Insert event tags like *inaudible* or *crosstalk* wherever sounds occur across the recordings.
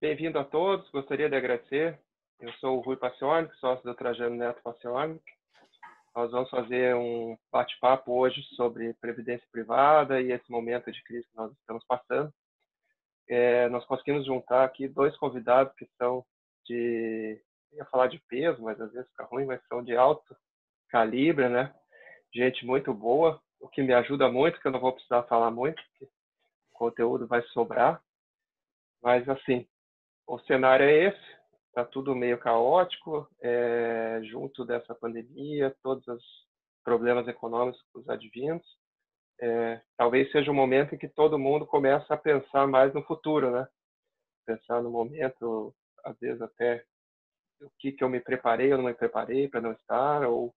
bem-vindo a todos. Gostaria de agradecer. Eu sou o Rui Passione, sócio do Trajano Neto Passione. Nós vamos fazer um bate-papo hoje sobre previdência privada e esse momento de crise que nós estamos passando. É, nós conseguimos juntar aqui dois convidados que são de, ia falar de peso, mas às vezes fica ruim, mas são de alto calibre, né? Gente muito boa, o que me ajuda muito, que eu não vou precisar falar muito, porque o conteúdo vai sobrar. Mas assim, o cenário é esse, está tudo meio caótico, é, junto dessa pandemia, todos os problemas econômicos advindos. É, talvez seja um momento em que todo mundo começa a pensar mais no futuro, né? Pensar no momento, às vezes até o que que eu me preparei ou não me preparei para não estar, ou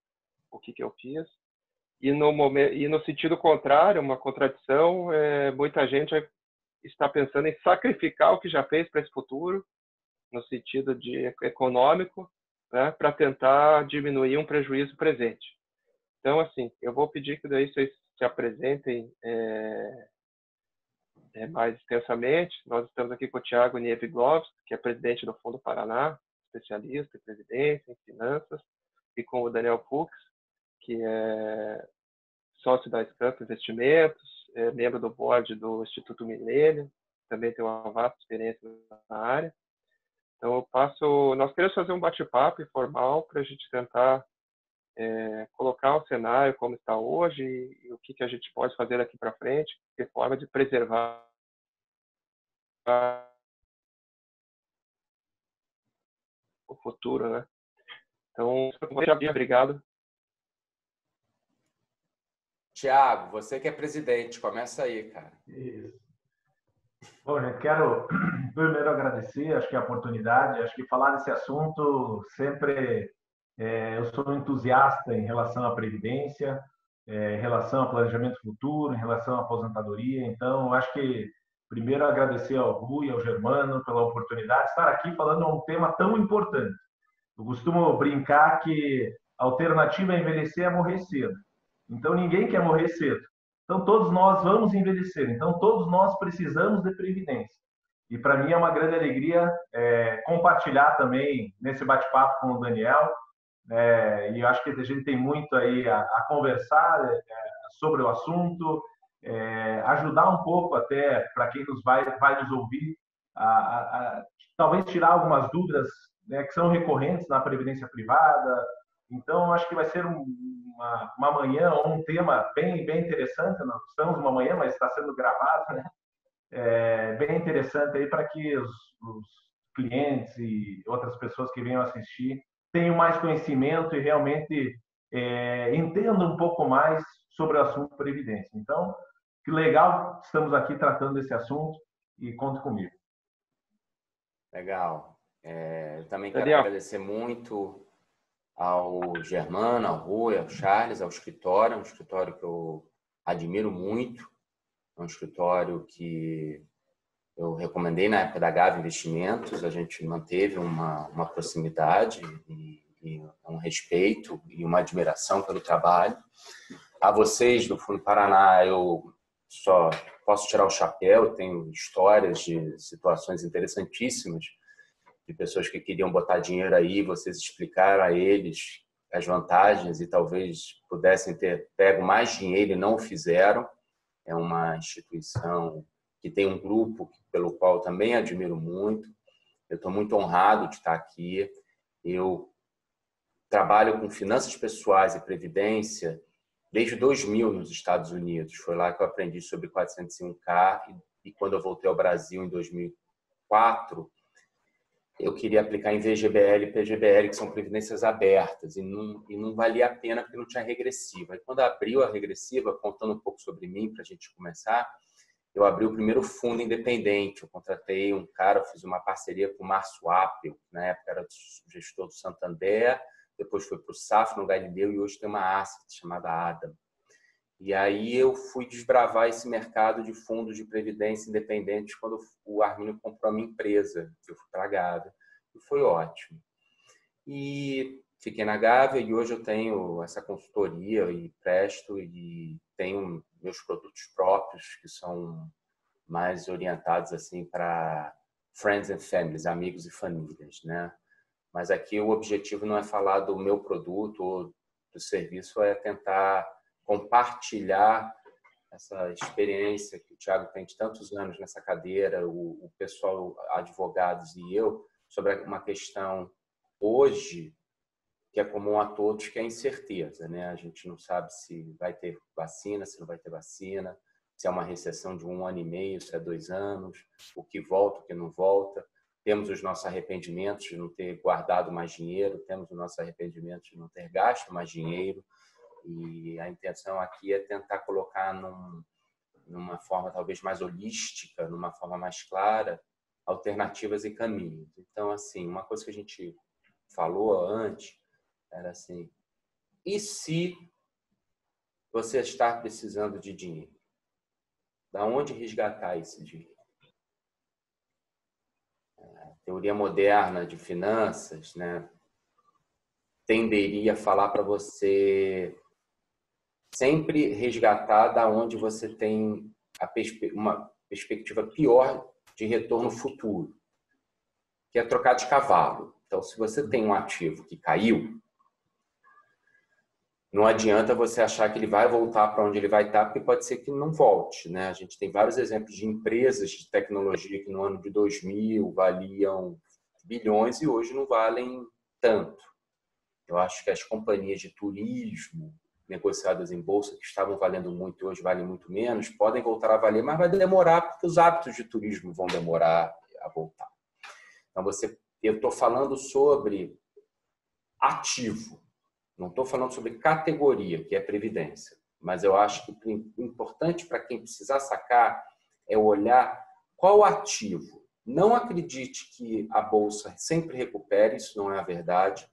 o que que eu fiz. E no momento e no sentido contrário, uma contradição, é, muita gente está pensando em sacrificar o que já fez para esse futuro no sentido de econômico, né, para tentar diminuir um prejuízo presente. Então, assim, eu vou pedir que daí vocês se apresentem é, é, mais extensamente. Nós estamos aqui com o Tiago Nieviglovski, que é presidente do Fundo Paraná, especialista em previdência, em finanças, e com o Daniel Fux, que é sócio da Scamp Investimentos, é membro do board do Instituto Milênio, também tem uma vasta experiência na área. Então, eu passo. Nós queremos fazer um bate-papo informal para a gente tentar é, colocar o cenário como está hoje e, e o que, que a gente pode fazer aqui para frente, de forma de preservar o futuro, né? Então, obrigado. Tiago, você que é presidente, começa aí, cara. Isso. Bom, gente, quero *clears throat* primeiro agradecer, acho que a oportunidade, acho que falar desse assunto sempre é, eu sou entusiasta em relação à previdência, é, em relação ao planejamento futuro, em relação à aposentadoria. Então, acho que primeiro agradecer ao Rui, ao Germano pela oportunidade de estar aqui falando um tema tão importante. Eu costumo brincar que a alternativa a envelhecer é morrer cedo. Então, ninguém quer morrer cedo. Então, todos nós vamos envelhecer. Então, todos nós precisamos de previdência. E para mim é uma grande alegria é, compartilhar também nesse bate-papo com o Daniel. É, e eu acho que a gente tem muito aí a, a conversar é, sobre o assunto, é, ajudar um pouco até para quem nos vai, vai nos ouvir, a, a, a talvez tirar algumas dúvidas né, que são recorrentes na previdência privada. Então, acho que vai ser um, uma, uma manhã ou um tema bem, bem interessante. Nós estamos uma manhã, mas está sendo gravado, né? É, bem interessante aí para que os, os, clientes e outras pessoas que venham assistir tenham mais conhecimento e realmente é, entendam um pouco mais sobre o assunto previdência. Então, que legal, estamos aqui tratando desse assunto e conte comigo. Legal. É, eu também quero agradecer muito ao Germano, ao Rui, ao Charles, ao escritório, um escritório que eu admiro muito, é um escritório que eu recomendei na época da Gava Investimentos, a gente manteve uma, uma proximidade e, e um respeito e uma admiração pelo trabalho. A vocês do Fundo Paraná, eu só posso tirar o chapéu, tenho histórias de situações interessantíssimas de pessoas que queriam botar dinheiro aí, vocês explicaram a eles as vantagens e talvez pudessem ter pego mais dinheiro e não o fizeram. É uma instituição que tem um grupo pelo qual também admiro muito. Eu estou muito honrado de estar aqui. Eu trabalho com finanças pessoais e previdência desde 2000 nos Estados Unidos. Foi lá que eu aprendi sobre 401k e, e quando eu voltei ao Brasil em 2004, eu queria aplicar em VGBL e PGBL, que são previdências abertas, e não, e não valia a pena porque não tinha regressiva. E quando abriu a regressiva, contando um pouco sobre mim, para a gente começar, eu abri o primeiro fundo independente. Eu contratei um cara, fiz uma parceria com o Márcio Appel, na época era gestor do Santander, depois foi para o SAF no Galileu e hoje tem uma asset chamada Adam. E aí eu fui desbravar esse mercado de fundos de previdência independentes quando o Arminio comprou a minha empresa, que eu fui para a Gávea, e foi ótimo. E fiquei na Gávea e hoje eu tenho essa consultoria e presto e tenho meus produtos próprios que são mais orientados assim para friends and families, amigos e famílias, né? Mas aqui o objetivo não é falar do meu produto ou do serviço, é tentar compartilhar essa experiência que o Thiago tem de tantos anos nessa cadeira, o, o pessoal, advogados e eu, sobre uma questão hoje que é comum a todos, que é a incerteza, né? A gente não sabe se vai ter vacina, se não vai ter vacina, se é uma recessão de um ano e meio, se é dois anos, o que volta, o que não volta. Temos os nossos arrependimentos de não ter guardado mais dinheiro, temos os nossos arrependimentos de não ter gasto mais dinheiro. E a intenção aqui é tentar colocar num, numa forma talvez mais holística, numa forma mais clara, alternativas e caminhos. Então, assim, uma coisa que a gente falou antes era assim: e se você está precisando de dinheiro? Da onde resgatar esse dinheiro? A teoria moderna de finanças, né, tenderia a falar para você sempre resgatar da onde você tem perspe uma perspectiva pior de retorno futuro, que é trocar de cavalo. Então, se você tem um ativo que caiu, não adianta você achar que ele vai voltar para onde ele vai estar, porque pode ser que não volte. Né? A gente tem vários exemplos de empresas de tecnologia que no ano de 2000 valiam bilhões e hoje não valem tanto. Eu acho que as companhias de turismo negociadas em bolsa que estavam valendo muito hoje valem muito menos, podem voltar a valer, mas vai demorar porque os hábitos de turismo vão demorar a voltar. Então você, eu estou falando sobre ativo, não estou falando sobre categoria, que é previdência, mas eu acho que o importante para quem precisar sacar é olhar qual ativo. Não acredite que a bolsa sempre recupere, isso não é a verdade.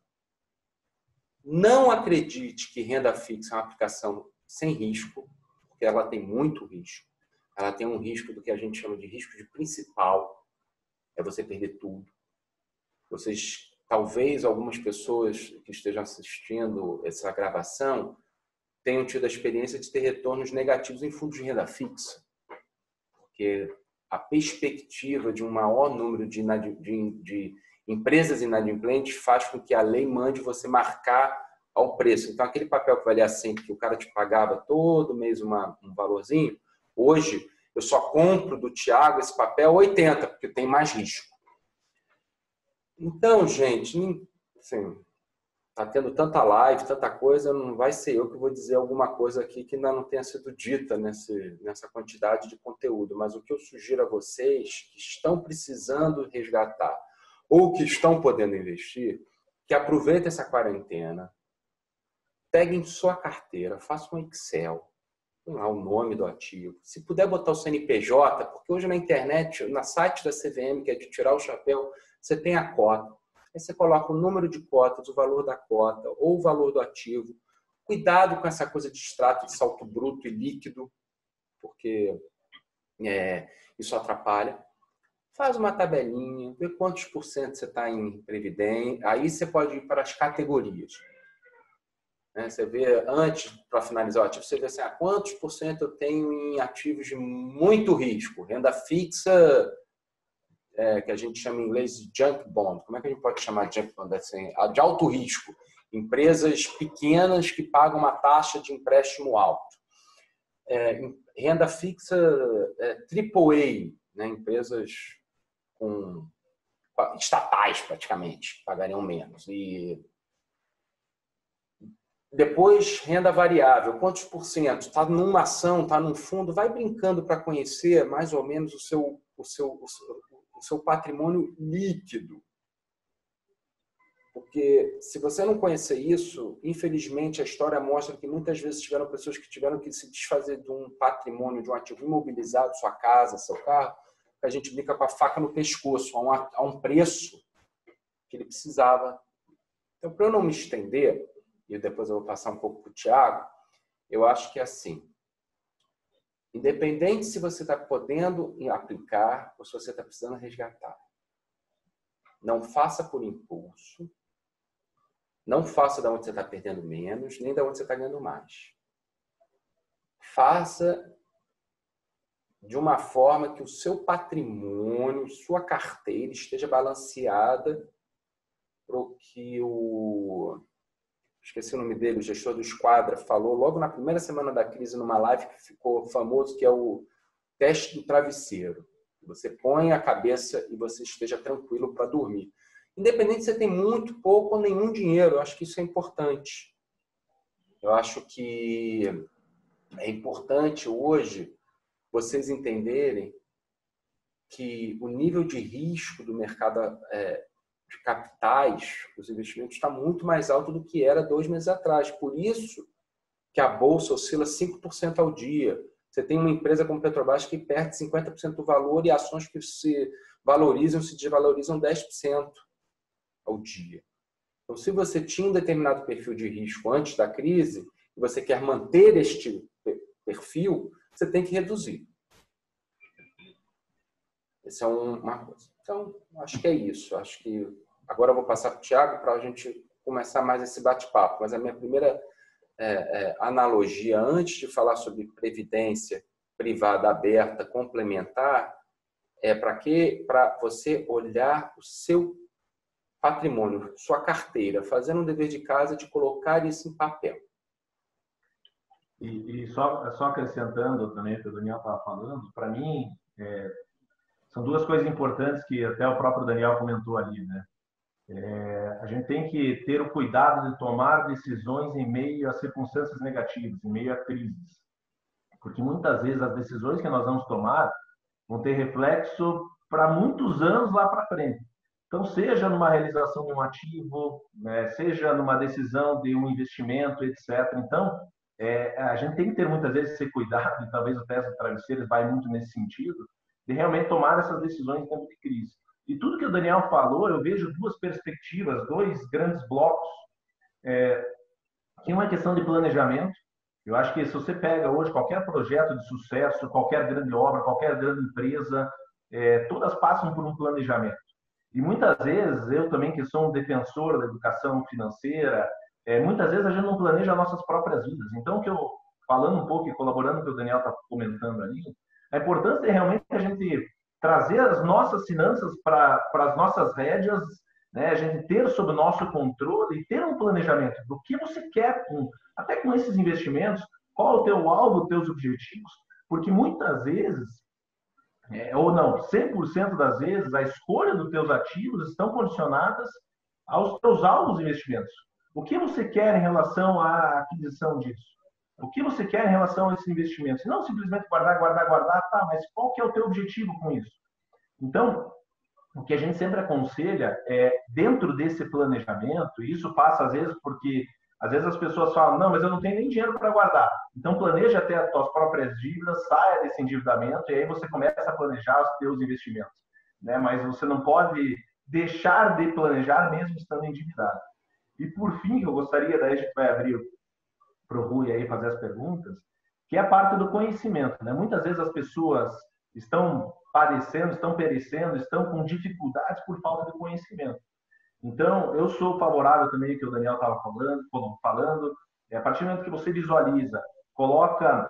Não acredite que renda fixa é uma aplicação sem risco, porque ela tem muito risco. Ela tem um risco do que a gente chama de risco de principal, é você perder tudo. Vocês talvez algumas pessoas que estejam assistindo essa gravação tenham tido a experiência de ter retornos negativos em fundos de renda fixa, porque a perspectiva de um maior número de, de, de empresas inadimplentes faz com que a lei mande você marcar ao preço. Então, aquele papel que valia 100, que o cara te pagava todo mês uma, um valorzinho, hoje eu só compro do Tiago esse papel 80, porque tem mais risco. Então, gente, assim, tá tendo tanta live, tanta coisa, não vai ser eu que vou dizer alguma coisa aqui que ainda não tenha sido dita nesse, nessa quantidade de conteúdo. Mas o que eu sugiro a vocês que estão precisando resgatar ou que estão podendo investir, que aproveitem essa quarentena, peguem sua carteira, façam um Excel, lá o nome do ativo. Se puder botar o CNPJ, porque hoje na internet, na site da CVM, que é de tirar o chapéu, você tem a cota. Aí você coloca o número de cotas, o valor da cota ou o valor do ativo. Cuidado com essa coisa de extrato de salto bruto e líquido, porque é, isso atrapalha. Faz uma tabelinha, vê quantos por cento você está em previdência. Aí você pode ir para as categorias. Né? Você vê, antes, para finalizar o ativo, você vê assim, ah, quantos por cento eu tenho em ativos de muito risco? Renda fixa, é, que a gente chama em inglês de junk bond. Como é que a gente pode chamar de junk bond? Assim, de alto risco. Empresas pequenas que pagam uma taxa de empréstimo alto. É, renda fixa é, AAA, né? empresas com estatais praticamente pagariam menos. E depois, renda variável, quantos por cento? Está numa ação, está num fundo, vai brincando para conhecer mais ou menos o seu, o seu, o seu patrimônio líquido. Porque se você não conhecer isso, infelizmente a história mostra que muitas vezes tiveram pessoas que tiveram que se desfazer de um patrimônio, de um ativo imobilizado, sua casa, seu carro, que a gente brinca com a faca no pescoço, a um, a um preço que ele precisava. Então, para eu não me estender, e depois eu vou passar um pouco para o Tiago, eu acho que é assim. Independente se você está podendo aplicar ou se você está precisando resgatar. Não faça por impulso. Não faça da onde você está perdendo menos, nem da onde você está ganhando mais. Faça de uma forma que o seu patrimônio, sua carteira esteja balanceada para o que o esqueci o nome dele, o gestor do Esquadra, falou logo na primeira semana da crise numa live que ficou famoso, que é o teste do travesseiro. Você põe a cabeça e você esteja tranquilo para dormir. Independente se você tem muito, pouco ou nenhum dinheiro, eu acho que isso é importante. Eu acho que é importante hoje vocês entenderem que o nível de risco do mercado é, de capitais, os investimentos, está muito mais alto do que era dois meses atrás. Por isso que a bolsa oscila 5% ao dia. Você tem uma empresa como Petrobras que perde 50% do valor e ações que se valorizam, se desvalorizam 10% ao dia. Então, se você tinha um determinado perfil de risco antes da crise e você quer manter este perfil, você tem que reduzir. Essa é uma coisa. Então, acho que é isso. Acho que agora eu vou passar para o Tiago para a gente começar mais esse bate-papo. Mas a minha primeira é, é, analogia, antes de falar sobre previdência privada aberta complementar, é para que para você olhar o seu patrimônio, sua carteira, fazendo um dever de casa de colocar isso em papel. E, e só, só acrescentando também o que o Daniel estava falando, para mim, é, são duas coisas importantes que até o próprio Daniel comentou ali, né? É, a gente tem que ter o cuidado de tomar decisões em meio a circunstâncias negativas, em meio a crises. Porque muitas vezes as decisões que nós vamos tomar vão ter reflexo para muitos anos lá para frente. Então, seja numa realização de um ativo, né, seja numa decisão de um investimento, etc. Então, é, a gente tem que ter muitas vezes esse cuidado, e talvez o teste de travesseiros vai muito nesse sentido, de realmente tomar essas decisões em tempo de crise. E tudo que o Daniel falou, eu vejo duas perspectivas, dois grandes blocos. É, que uma é questão de planejamento. Eu acho que se você pega hoje qualquer projeto de sucesso, qualquer grande obra, qualquer grande empresa, é, todas passam por um planejamento. E muitas vezes, eu também que sou um defensor da educação financeira, é, muitas vezes a gente não planeja nossas próprias vidas. Então, que eu falando um pouco e colaborando com o que o Daniel está comentando ali, a importância é realmente a gente trazer as nossas finanças para as nossas rédeas, né? a gente ter sob nosso controle e ter um planejamento do que você quer, com, até com esses investimentos, qual é o teu alvo, teus objetivos, porque muitas vezes é, ou não, 100% das vezes, a escolha dos teus ativos estão condicionadas aos teus alvos de investimentos. O que você quer em relação à aquisição disso? O que você quer em relação a esse investimento? Não simplesmente guardar, guardar, guardar, tá, mas qual que é o teu objetivo com isso? Então, o que a gente sempre aconselha é, dentro desse planejamento, e isso passa às vezes porque às vezes as pessoas falam, não, mas eu não tenho nem dinheiro para guardar. Então planeja até as suas próprias dívidas, saia desse endividamento e aí você começa a planejar os seus investimentos. Né? Mas você não pode deixar de planejar mesmo estando endividado. E por fim, eu gostaria, daí a gente vai abrir para o Rui aí fazer as perguntas, que é a parte do conhecimento. Né? Muitas vezes as pessoas estão padecendo, estão perecendo, estão com dificuldades por falta de conhecimento. Então, eu sou favorável também que o Daniel estava falando, falando. É, a partir do momento que você visualiza, coloca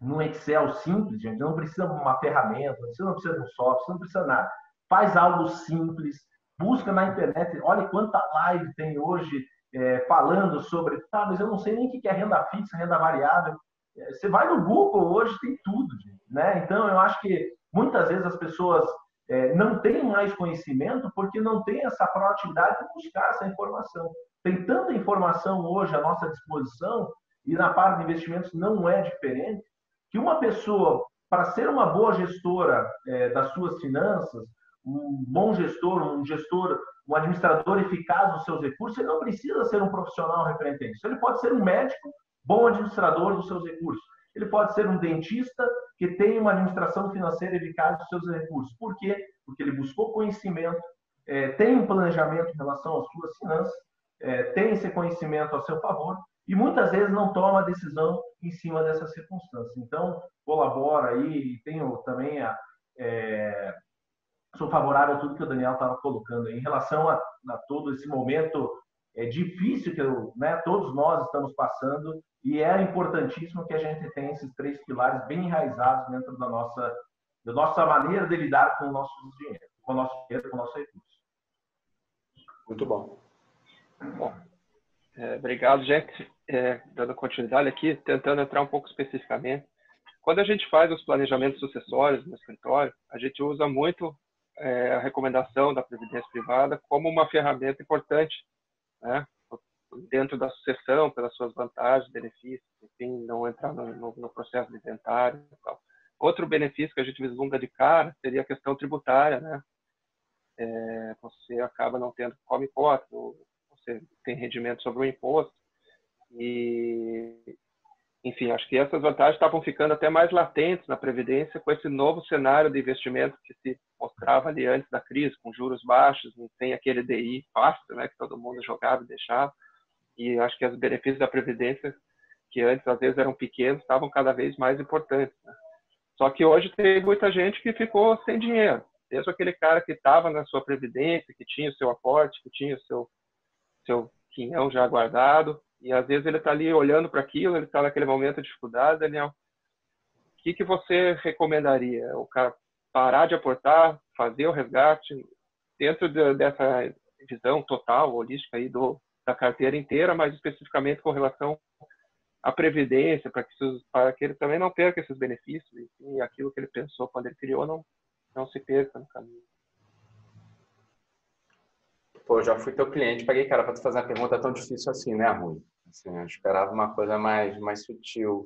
no Excel simples, gente, não precisa de uma ferramenta, você não precisa de um software, você não precisa de nada. Faz algo simples, busca na internet, olha quanta live tem hoje é, falando sobre, tá, mas eu não sei nem o que é renda fixa, renda variável. É, você vai no Google hoje, tem tudo, né? Então, eu acho que muitas vezes as pessoas é, não tem mais conhecimento porque não tem essa proatividade de buscar essa informação. Tem tanta informação hoje à nossa disposição e na parte de investimentos não é diferente que uma pessoa para ser uma boa gestora é, das suas finanças, um bom gestor, um gestor, um administrador eficaz dos seus recursos, ele não precisa ser um profissional referente a isso. Ele pode ser um médico, bom administrador dos seus recursos. Ele pode ser um dentista que tem uma administração financeira eficaz dos seus recursos. Por quê? Porque ele buscou conhecimento, é, tem um planejamento em relação às suas finanças, é, tem esse conhecimento a seu favor e muitas vezes não toma decisão em cima dessas circunstâncias. Então, colabora aí e tenho também a. É, sou favorável a tudo que o Daniel estava colocando aí, em relação a, a todo esse momento é difícil que eu, né, todos nós estamos passando e é importantíssimo que a gente tenha esses três pilares bem enraizados dentro da nossa, da nossa maneira de lidar com o nosso dinheiro, com o nosso dinheiro, com o nosso recurso. Muito bom. Bom, é, obrigado, gente. É, dando continuidade aqui, tentando entrar um pouco especificamente. Quando a gente faz os planejamentos sucessórios no escritório, a gente usa muito é, a recomendação da previdência privada como uma ferramenta importante né, dentro da sucessão, pelas suas vantagens, benefícios, enfim, não entrar no, no, processo de inventário e tal. Outro benefício que a gente vislumbra de cara seria a questão tributária, né? É, você acaba não tendo come cota, você tem rendimento sobre o imposto e enfim, acho que essas vantagens estavam ficando até mais latentes na previdência com esse novo cenário de investimento que se mostrava ali antes da crise, com juros baixos, tem aquele DI fácil, né, que todo mundo jogava e deixava. E acho que os benefícios da previdência, que antes às vezes eram pequenos, estavam cada vez mais importantes. Né? Só que hoje tem muita gente que ficou sem dinheiro. Mesmo aquele cara que estava na sua previdência, que tinha o seu aporte, que tinha o seu, seu quinhão já guardado, e às vezes ele está ali olhando para aquilo, ele está naquele momento de dificuldade, Daniel. O que, que você recomendaria? O cara parar de aportar, fazer o resgate dentro de, dessa visão total, holística aí do, da carteira inteira, mas especificamente com relação à previdência, para que, que ele também não perca esses benefícios e aquilo que ele pensou quando ele criou não, não se perca no caminho. Pô, já fui teu cliente, paguei cara para tu fazer uma pergunta tão difícil assim, né, Rui? Assim, eu esperava uma coisa mais, mais sutil.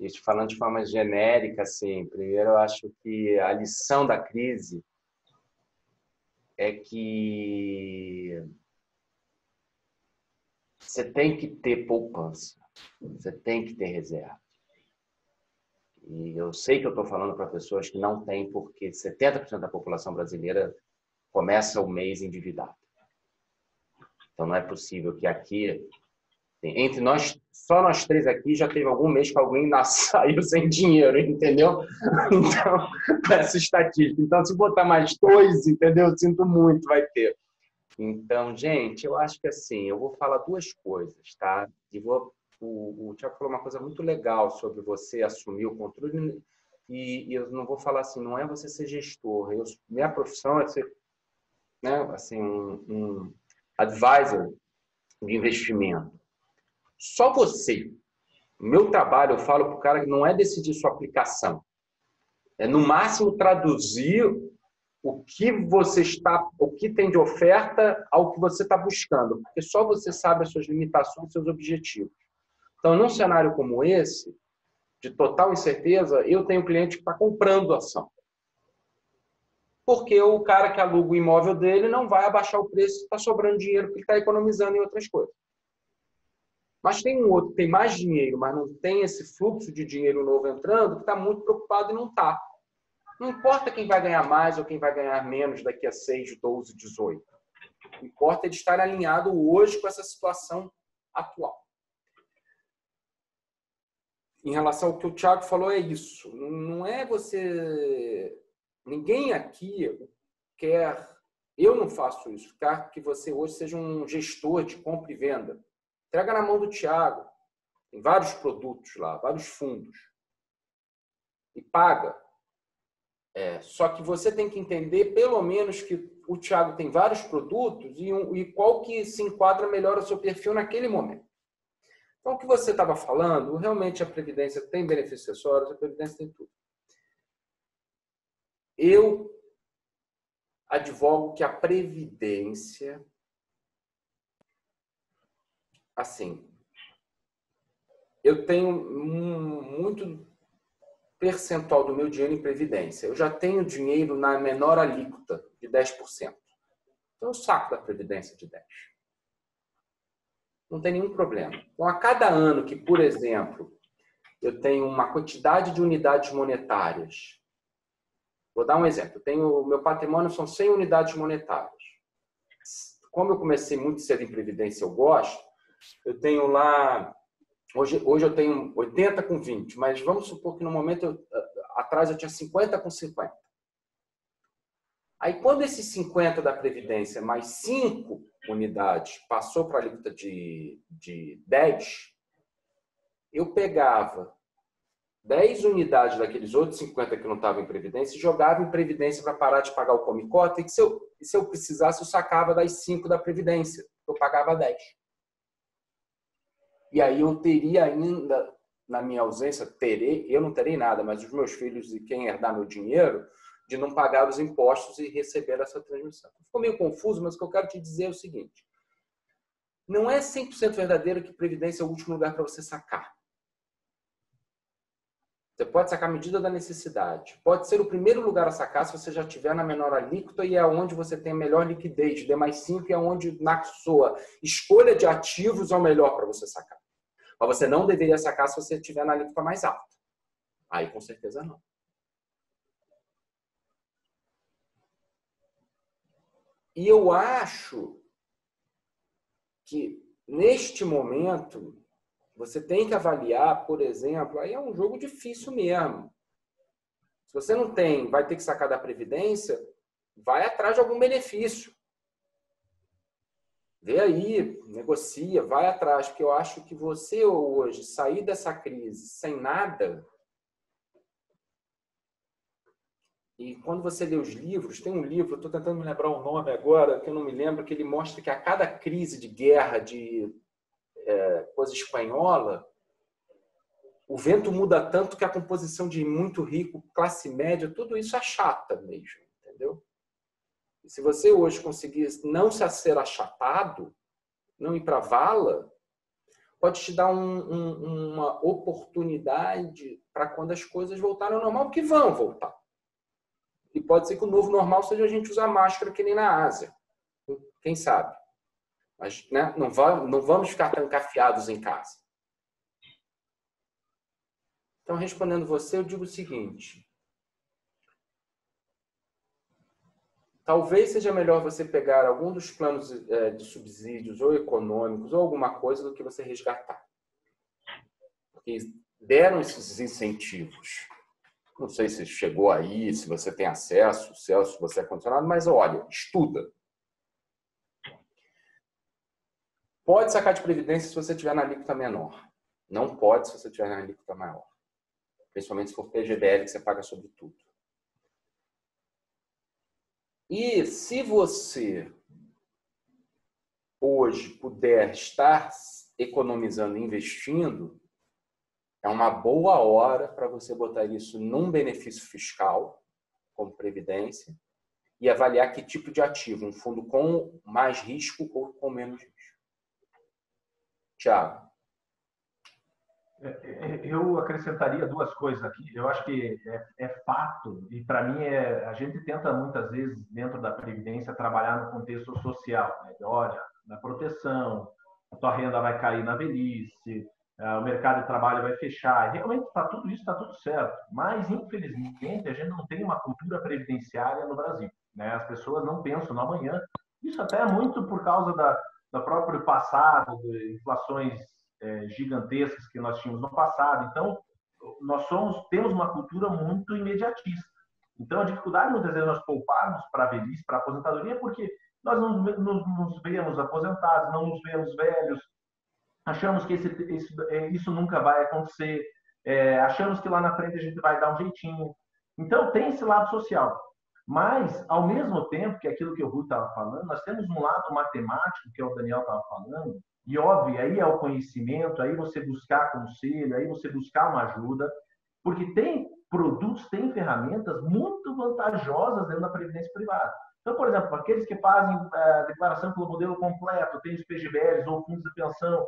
E falando de forma genérica, assim, primeiro eu acho que a lição da crise é que você tem que ter poupança, você tem que ter reserva. E eu sei que eu estou falando para pessoas que não têm, porque 70% da população brasileira começa o mês endividado. Então não é possível que aqui entre nós, só nós três aqui, já teve algum mês que alguém *laughs* saiu sem dinheiro, entendeu? *laughs* Então, essa estatística. Então, se botar mais dois, entendeu? Eu sinto muito, vai ter. Então, gente, eu acho que assim, eu vou falar duas coisas, tá? E vou, o, o Tiago falou uma coisa muito legal sobre você assumir o controle e, e, eu não vou falar assim, não é você ser gestor. Eu, minha profissão é ser, né, assim, um, um advisor de investimento. Só você. Meu trabalho, eu falo para o cara que não é decidir sua aplicação. É no máximo traduzir o que você está, o que tem de oferta ao que você está buscando, porque só você sabe as suas limitações, seus objetivos. Então, num cenário como esse, de total incerteza, eu tenho um cliente que está comprando ação. Porque o cara que aluga o imóvel dele não vai abaixar o preço, está sobrando dinheiro porque ele está economizando em outras coisas. Mas tem um outro que tem mais dinheiro, mas não tem esse fluxo de dinheiro novo entrando, que está muito preocupado e não está. Não importa quem vai ganhar mais ou quem vai ganhar menos daqui a 6, 12, 18. O que importa é de estar alinhado hoje com essa situação atual. Em relação ao que o Thiago falou, é isso. Não é você. Ninguém aqui quer. Eu não faço isso. Quer que você hoje seja um gestor de compra e venda. Entrega na mão do Tiago. Tem vários produtos lá, vários fundos. E paga. É, só que você tem que entender, pelo menos, que o Tiago tem vários produtos e, um, e qual que se enquadra melhor ao seu perfil naquele momento. Então, o que você estava falando, realmente a Previdência tem benefícios acessórios, a Previdência tem tudo. Eu advogo que a Previdência assim, eu tenho muito percentual do meu dinheiro em previdência. Eu já tenho dinheiro na menor alíquota de 10%. Então eu saco da previdência de 10. Não tem nenhum problema. Então, a cada ano que, por exemplo, eu tenho uma quantidade de unidades monetárias. Vou dar um exemplo. O meu patrimônio são 100 unidades monetárias. Como eu comecei muito cedo em previdência, eu gosto, eu tenho lá. Hoje, hoje eu tenho 80 com 20, mas vamos supor que no momento eu, atrás eu tinha 50 com 50. Aí, quando esses 50 da Previdência mais 5 unidades passou para a alíquota de, de 10, eu pegava 10 unidades daqueles outros 50 que não estavam em previdência e jogava em previdência para parar de pagar o comicota e se eu, se eu precisasse eu sacava das 5 da previdência, eu pagava 10. E aí eu teria ainda, na minha ausência, terei, eu não terei nada, mas os meus filhos e quem herdar meu dinheiro, de não pagar os impostos e receber essa transmissão. Ficou meio confuso, mas o que eu quero te dizer é o seguinte: não é 100% verdadeiro que previdência é o último lugar para você sacar. Você pode sacar a medida da necessidade. Pode ser o primeiro lugar a sacar se você já tiver na menor alíquota e é onde você tem a melhor liquidez. D mais 5 é onde, na sua escolha de ativos, é o melhor para você sacar. Mas você não deveria sacar se você estiver na alíquota mais alta. Aí, com certeza, não. E eu acho que, neste momento, você tem que avaliar, por exemplo, aí é um jogo difícil mesmo. Se você não tem, vai ter que sacar da previdência, vai atrás de algum benefício. Vê aí, negocia, vai atrás, porque eu acho que você hoje sair dessa crise sem nada. E quando você lê os livros, tem um livro, estou tentando me lembrar o nome agora, que eu não me lembro, que ele mostra que a cada crise de guerra, de é, coisa espanhola, o vento muda tanto que a composição de muito rico, classe média, tudo isso achata mesmo, entendeu? Se você hoje conseguir não se ser achatado, não ir para vala, pode te dar um, um, uma oportunidade para quando as coisas voltarem ao normal, porque vão voltar. E pode ser que o novo normal seja a gente usar máscara que nem na Ásia. Quem sabe? Mas né, não, vamos, não vamos ficar trancafiados em casa. Então, respondendo você, eu digo o seguinte: talvez seja melhor você pegar algum dos planos é, de subsídios ou econômicos ou alguma coisa do que você resgatar. Porque deram esses incentivos. Não sei se chegou aí, se você tem acesso, se você é condicionado, mas olha, estuda. Pode sacar de previdência se você tiver na alíquota menor. Não pode se você tiver na alíquota maior. Principalmente se for PGBL que você paga sobre tudo. E se você hoje puder estar economizando, investindo, é uma boa hora para você botar isso num benefício fiscal, como previdência, e avaliar que tipo de ativo, um fundo com mais risco ou com menos risco. Tiago. É, é, eu acrescentaria duas coisas aqui. Eu acho que é, é fato, e para mim é, a gente tenta muitas vezes, dentro da Previdência, trabalhar no contexto social. Né? Olha, na proteção, a tua renda vai cair na velhice, o mercado de trabalho vai fechar. Realmente está tudo isso, está tudo certo. Mas, infelizmente, a gente não tem uma cultura previdenciária no Brasil. Né? As pessoas não pensam no amanhã. Isso até é muito por causa da, do próprio passado, de inflações é, gigantescas que nós tínhamos no passado. Então, nós somos temos uma cultura muito imediatista. Então, a dificuldade muitas vezes nós pouparmos para a velhice, para a aposentadoria, é porque nós não nos, nos vemos aposentados, não nos vemos velhos, achamos que esse, esse, é, isso nunca vai acontecer, é, achamos que lá na frente a gente vai dar um jeitinho. Então, tem esse lado social. Mas, ao mesmo tempo que aquilo que o Rui estava falando, nós temos um lado matemático, que é o Daniel estava falando, e óbvio, aí é o conhecimento, aí você buscar conselho, aí você buscar uma ajuda, porque tem produtos, tem ferramentas muito vantajosas dentro da previdência privada. Então, por exemplo, aqueles que fazem a é, declaração pelo modelo completo, tem os PGBLs ou fundos de pensão,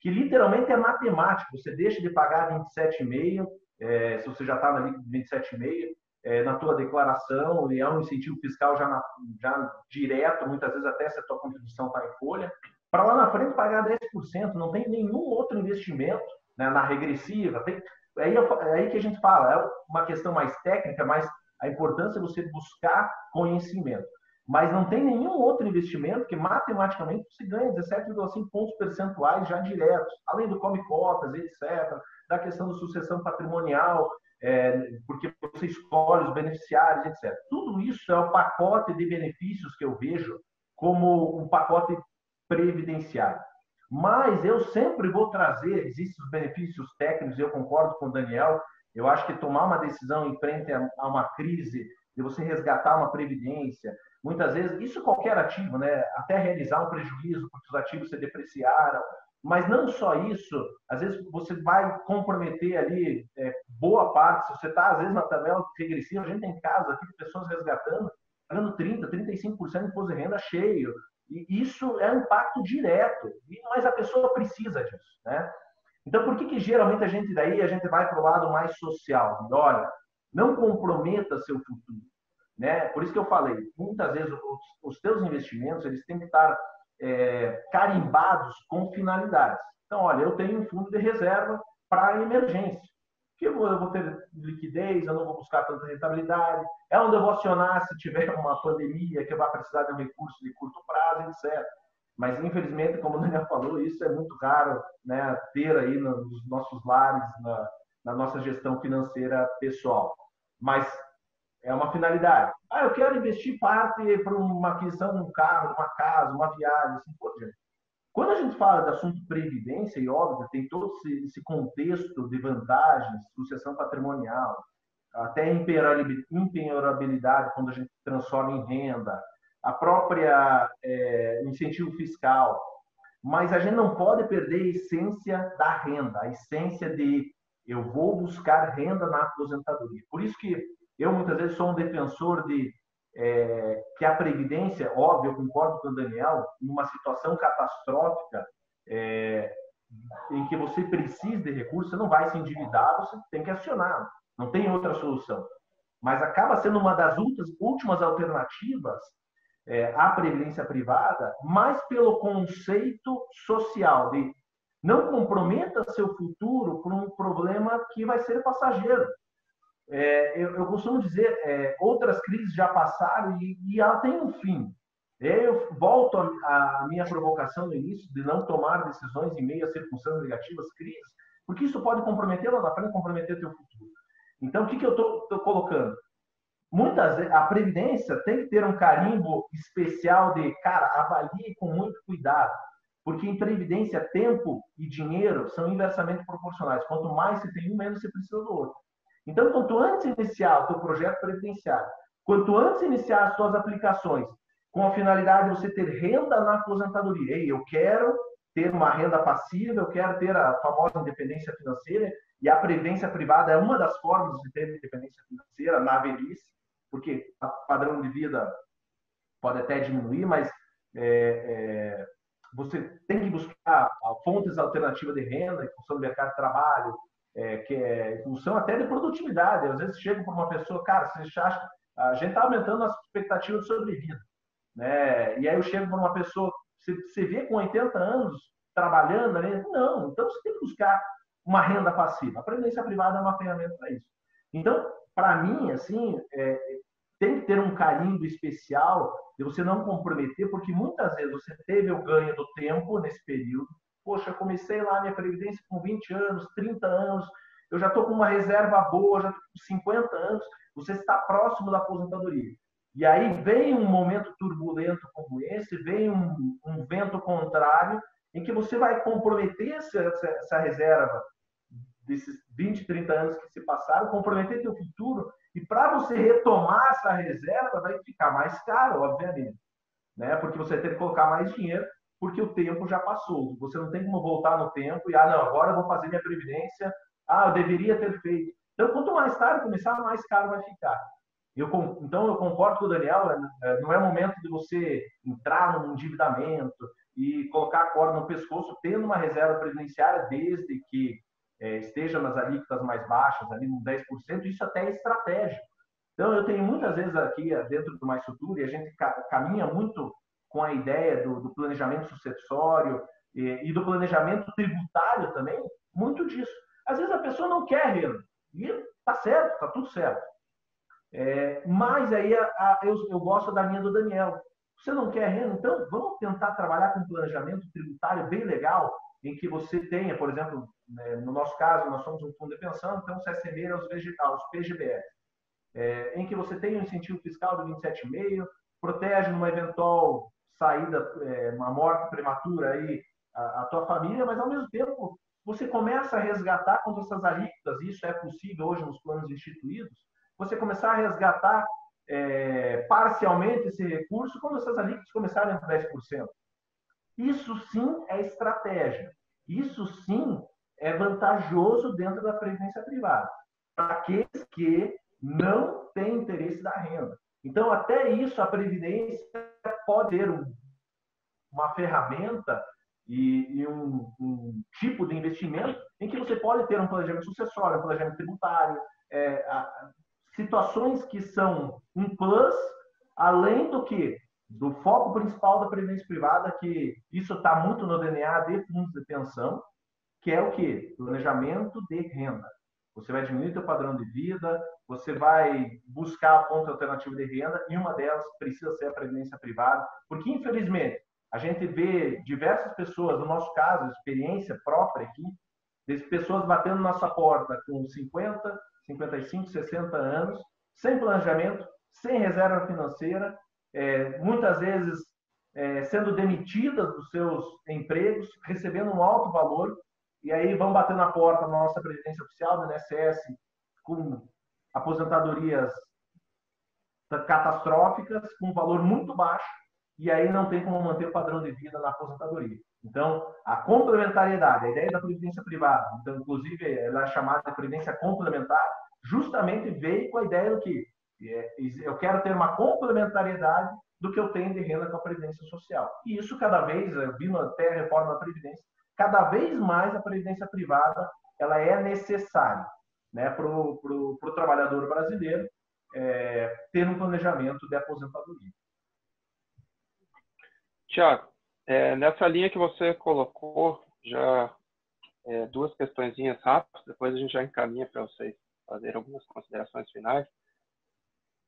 que literalmente é matemático, você deixa de pagar 27,5, é, se você já está na 27,5, é, na tua declaração e há um incentivo fiscal já, na, já direto, muitas vezes até se a tua contribuição está em folha, para lá na frente pagar 10%, não tem nenhum outro investimento né, na regressiva. Tem, aí, é aí que a gente fala, é uma questão mais técnica, mas a importância é você buscar conhecimento. Mas não tem nenhum outro investimento que matematicamente você ganha 17,5 pontos percentuais já diretos, além do come cotas, etc., da questão da sucessão patrimonial, é, porque você escolhe os beneficiários, etc. Tudo isso é o pacote de benefícios que eu vejo como um pacote previdenciário. Mas eu sempre vou trazer, existem os benefícios técnicos, eu concordo com o Daniel, eu acho que tomar uma decisão em frente a uma crise, de você resgatar uma previdência, muitas vezes, isso qualquer ativo, né? até realizar um prejuízo, porque os ativos se depreciaram, mas não só isso, às vezes você vai comprometer ali é, boa parte, se você está, às vezes, na tabela regressiva, a gente tem casos aqui de pessoas resgatando, pagando 30%, 35% de imposto de renda cheio, e isso é um impacto direto, mas a pessoa precisa disso, né? Então, por que, que geralmente a gente daí a gente vai para o lado mais social? Olha, não comprometa seu futuro, né? Por isso que eu falei, muitas vezes os, os teus investimentos eles têm que estar é, carimbados com finalidades. Então, olha, eu tenho um fundo de reserva para emergência, que eu vou, eu vou ter liquidez, eu não vou buscar tanta rentabilidade, é onde eu vou acionar se tiver *laughs* uma pandemia que vá precisar de um recurso de curto prazo, etc. Mas, infelizmente, como o Daniel falou, isso é muito raro né, ter aí nos nossos lares, na, na nossa gestão financeira pessoal. Mas é uma finalidade. Ah, eu quero investir parte para uma aquisição de um carro, uma casa, uma viagem, assim por diante. Quando a gente fala de assunto previdência, e óbvio, tem todo esse contexto de vantagens, sucessão patrimonial, até impenhorabilidade quando a gente transforma em renda, a própria é, incentivo fiscal. Mas a gente não pode perder a essência da renda, a essência de eu vou buscar renda na aposentadoria. Por isso que eu muitas vezes sou um defensor de é, que a previdência, óbvio, eu concordo com o Daniel, numa situação catastrófica é, em que você precisa de recursos, você não vai se endividar, você tem que acionar, não tem outra solução. Mas acaba sendo uma das últimas alternativas é, à previdência privada, mais pelo conceito social de não comprometa seu futuro por um problema que vai ser passageiro. É, eu, eu, costumo dizer, é, outras crises já passaram e, e ela tem um fim. Eu volto à minha provocação no início de não tomar decisões em meio a circunstâncias negativas, crises, porque isso pode comprometer lá na frente, comprometer teu futuro. Então, o que, que eu estou colocando? Muitas a previdência tem que ter um carimbo especial de, cara, avalie com muito cuidado, porque em previdência, tempo e dinheiro são inversamente proporcionais. Quanto mais você tem um, menos você precisa do outro. Então, quanto antes iniciar o teu projeto previdenciário, quanto antes iniciar as suas aplicações, com a finalidade de você ter renda na aposentadoria. Ei, eu quero ter uma renda passiva, eu quero ter a famosa independência financeira, e a previdência privada é uma das formas de ter independência financeira na velhice, porque o padrão de vida pode até diminuir, mas é, é, você tem que buscar fontes alternativas de renda em função do mercado de trabalho, é, que é em função até de produtividade. Às vezes chega para uma pessoa, cara, você acha, a gente está aumentando as expectativas de sobrevida. Né? E aí eu chego para uma pessoa, você, você vê com 80 anos trabalhando, né? não, então você tem que buscar uma renda passiva. A previdência privada é uma ferramenta para isso. Então, para mim, assim, é, tem que ter um carimbo especial de você não comprometer, porque muitas vezes você teve o ganho do tempo nesse período, poxa, comecei lá minha previdência com 20 anos, 30 anos, eu já estou com uma reserva boa, já estou com 50 anos, você está próximo da aposentadoria. E aí vem um momento turbulento como esse, vem um, um vento contrário, em que você vai comprometer essa, essa reserva desses 20, 30 anos que se passaram, comprometer seu futuro, e para você retomar essa reserva vai ficar mais caro, obviamente, né? porque você tem que colocar mais dinheiro porque o tempo já passou. Você não tem como voltar no tempo e, ah, não, agora eu vou fazer minha previdência, ah, eu deveria ter feito. Então, quanto mais tarde começar, mais caro vai ficar. Eu, então, eu concordo com o Daniel, é, é, não é momento de você entrar num endividamento e colocar a corda no pescoço, tendo uma reserva previdenciária desde que é, esteja nas alíquotas mais baixas, ali no 10%, isso até é estratégico. Então, eu tenho muitas vezes aqui dentro do Mais Futuro, e a gente caminha muito com a ideia do, do planejamento sucessório e, e, do planejamento tributário também, muito disso. Às vezes a pessoa não quer renda, e tá certo, tá tudo certo. É, mas aí a, a, eu, eu gosto da linha do Daniel. Você não quer renda? Então vamos tentar trabalhar com um planejamento tributário bem legal, em que você tenha, por exemplo, né, no nosso caso, nós somos um fundo de pensão, então você assemelha aos, aos PGBS, é, em que você tem um incentivo fiscal de 27,5%, protege numa eventual saída, é, uma morte prematura aí a, a tua família, mas ao mesmo tempo você começa a resgatar quando essas alíquotas, isso é possível hoje nos planos instituídos, você começar a resgatar é, parcialmente esse recurso quando essas alíquotas começarem a 10%. Isso sim é estratégia. Isso sim é vantajoso dentro da previdência privada, para aqueles que não têm interesse da renda. Então, até isso, a previdência pode ser um, uma ferramenta e, e um, um, tipo de investimento em que você pode ter um planejamento sucessório, um planejamento tributário, é, a, situações que são um plus, além do que do foco principal da previdência privada, que isso está muito no DNA de fundos de pensão, que é o que? Planejamento de renda. Você vai diminuir seu padrão de vida, você vai buscar a fonte alternativa de renda, e uma delas precisa ser a previdência privada, porque infelizmente a gente vê diversas pessoas, no nosso caso, experiência própria aqui, pessoas batendo nossa porta com 50, 55, 60 anos, sem planejamento, sem reserva financeira, é, muitas vezes é, sendo demitidas dos seus empregos, recebendo um alto valor, e aí vão bater na porta da nossa presidência oficial do INSS com aposentadorias catastróficas, com um valor muito baixo, e aí não tem como manter o padrão de vida na aposentadoria. Então, a complementariedade, a ideia da previdência privada, então, inclusive ela é chamada de previdência complementar, justamente veio com a ideia do que é, eu quero ter uma complementariedade do que eu tenho de renda com a previdência social. E isso cada vez, vindo até a reforma da previdência, cada vez mais a previdência privada ela é necessária né, para o trabalhador brasileiro é, ter um planejamento de aposentadoria. Tiago, é, nessa linha que você colocou, já é, duas questõezinhas rápidas, depois a gente já encaminha para vocês fazer algumas considerações finais.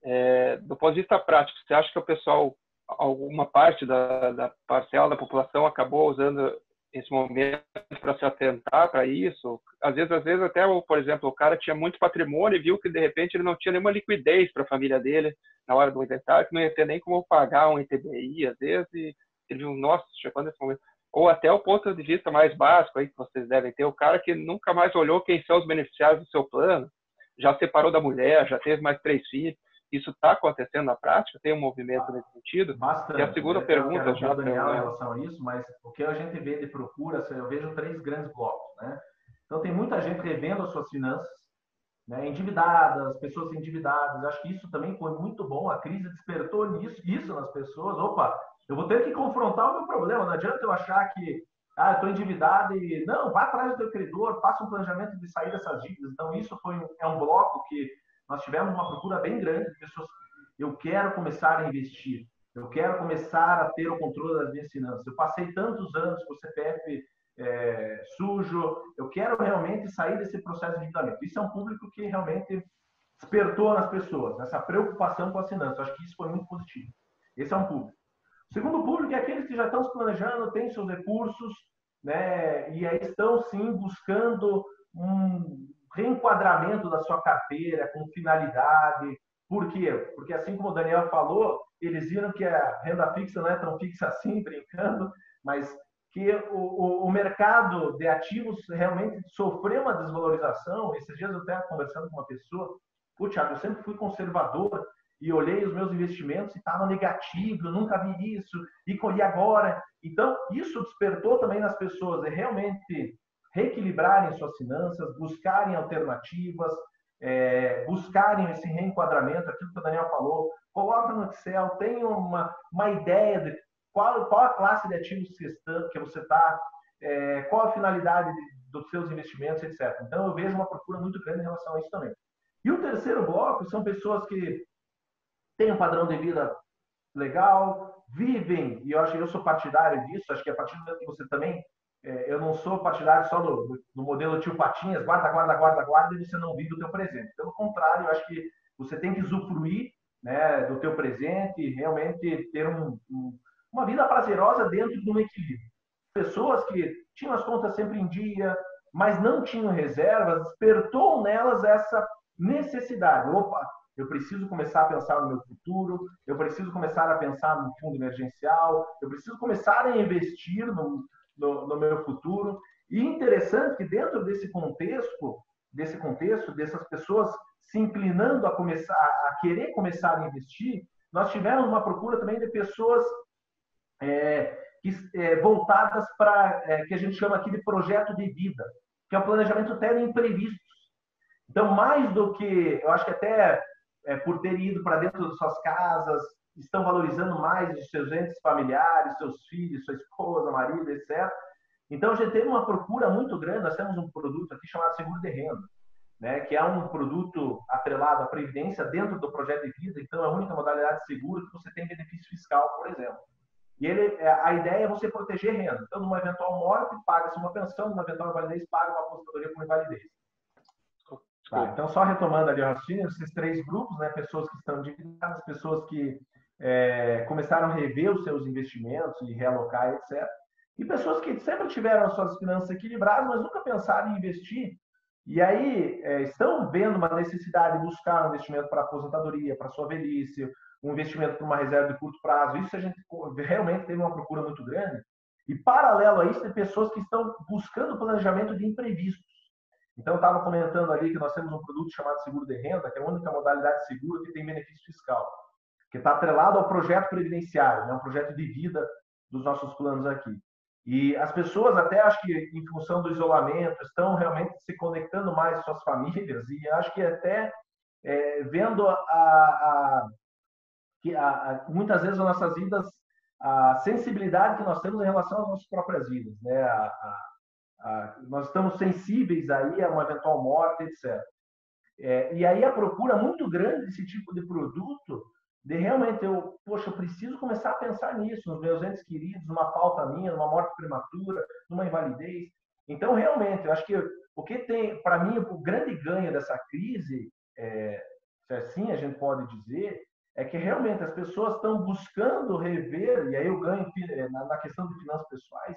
É, do ponto de vista prático, você acha que o pessoal, alguma parte da, da parcela da população acabou usando esse momento para se atentar para isso? Às vezes, às vezes até, por exemplo, o cara tinha muito patrimônio e viu que de repente ele não tinha nenhuma liquidez para a família dele na hora do inventário, que não ia ter nem como pagar um ITBI, às vezes, e ele viu, nossa, chegou nesse momento. Ou até o ponto de vista mais básico aí que vocês devem ter, o cara que nunca mais olhou quem são os beneficiários do seu plano, já separou da mulher, já teve mais três filhos. Isso está acontecendo na prática? Tem um movimento nesse sentido? Bastante. E a segunda eu pergunta já Daniel em relação a isso, mas o que a gente vê de procura, eu vejo três grandes blocos, né? Então tem muita gente revendo as suas finanças, né, endividadas, pessoas endividadas. Acho que isso também foi muito bom. A crise despertou nisso, isso nas pessoas. Opa, eu vou ter que confrontar o meu problema. Não adianta eu achar que ah, estou endividado e não, vá atrás do teu credor, faça um planejamento de sair dessas dívidas. Então isso foi é um bloco que nós tivemos uma procura bem grande de pessoas. Eu quero começar a investir. Eu quero começar a ter o controle das minhas finanças. Eu passei tantos anos com o CPF é, sujo. Eu quero realmente sair desse processo de endividamento. Isso é um público que realmente despertou nas pessoas, essa preocupação com as finanças. Eu acho que isso foi muito positivo. Esse é um público. O segundo público é aqueles que já estão se planejando, têm seus recursos, né, e aí estão sim buscando um reenquadramento da sua carteira com finalidade. Por quê? Porque assim como o Daniel falou, eles viram que a renda fixa não é tão fixa assim, *laughs* brincando, mas que o, o, o mercado de ativos realmente sofreu uma desvalorização. Esses dias eu estava conversando com uma pessoa, o Thiago, eu sempre fui conservador e olhei os meus investimentos e estava negativo, eu nunca vi isso, e colhi agora. Então, isso despertou também nas pessoas, é realmente reequilibrarem suas finanças, buscarem alternativas, é, buscarem esse reenquadramento, aquilo que o Daniel falou, coloca no Excel, tenha uma, uma ideia de qual, qual a classe de ativos que você está, é, qual a finalidade de, dos seus investimentos, etc. Então, eu vejo uma procura muito grande em relação a isso também. E o terceiro bloco são pessoas que têm um padrão de vida legal, vivem, e eu acho que eu sou partidário disso, acho que a partir do momento que você também eu não sou partidário só do, modelo tio Patinhas, guarda, guarda, guarda, guarda, e você não vive o teu presente. Pelo contrário, eu acho que você tem que usufruir né, do teu presente e realmente ter um, um, uma vida prazerosa dentro de um equilíbrio. Pessoas que tinham as contas sempre em dia, mas não tinham reservas, despertou nelas essa necessidade. Opa, eu preciso começar a pensar no meu futuro, eu preciso começar a pensar no fundo emergencial, eu preciso começar a investir no, no, no meu futuro. E interessante que dentro desse contexto, desse contexto, dessas pessoas se inclinando a começar, a querer começar a investir, nós tivemos uma procura também de pessoas é, que, é, voltadas para é, que a gente chama aqui de projeto de vida, que é o planejamento de imprevistos. Então, mais do que, eu acho que até é, por ter ido para dentro das suas casas, estão valorizando mais os seus entes familiares, seus filhos, sua esposa, marido, etc. Então, a gente teve uma procura muito grande. Nós temos um produto aqui chamado seguro de renda, né, que é um produto atrelado à previdência dentro do projeto de vida. Então, é a única modalidade de seguro que você tem benefício fiscal, por exemplo. E ele, é, a ideia é você proteger renda. Então, numa eventual morte, paga-se uma pensão, numa eventual invalidez, paga uma aposentadoria por invalidez. Tá, então, só retomando ali o raciocínio, esses três grupos, né, pessoas que estão endividadas, pessoas que é, começaram a rever os seus investimentos e realocar, etc. E pessoas que sempre tiveram as suas finanças equilibradas, mas nunca pensaram em investir. E aí é, estão vendo uma necessidade de buscar um investimento para aposentadoria, para sua velhice, um investimento para uma reserva de curto prazo. Isso a gente realmente teve uma procura muito grande. E paralelo a isso, tem pessoas que estão buscando planejamento de imprevistos. Então, eu estava comentando ali que nós temos um produto chamado seguro de renda, que é a única modalidade de seguro que tem benefício fiscal, que está atrelado ao projeto previdenciário, né, um projeto de vida dos nossos planos aqui. E as pessoas, até acho que em função do isolamento, estão realmente se conectando mais com suas famílias e acho que até é, vendo a, a, a, muitas vezes as nossas vidas, a sensibilidade que nós temos em relação às nossas próprias vidas, né? Nós estamos sensíveis aí a uma eventual morte, etc. É, e aí a procura muito grande desse tipo de produto, de realmente eu, poxa, eu preciso começar a pensar nisso, nos meus entes queridos, numa falta minha, numa morte prematura, numa invalidez. Então, realmente, eu acho que o que tem, para mim, o grande ganho dessa crise, é, se assim a gente pode dizer, é que realmente as pessoas estão buscando rever, e aí eu ganho na, na questão de finanças pessoais,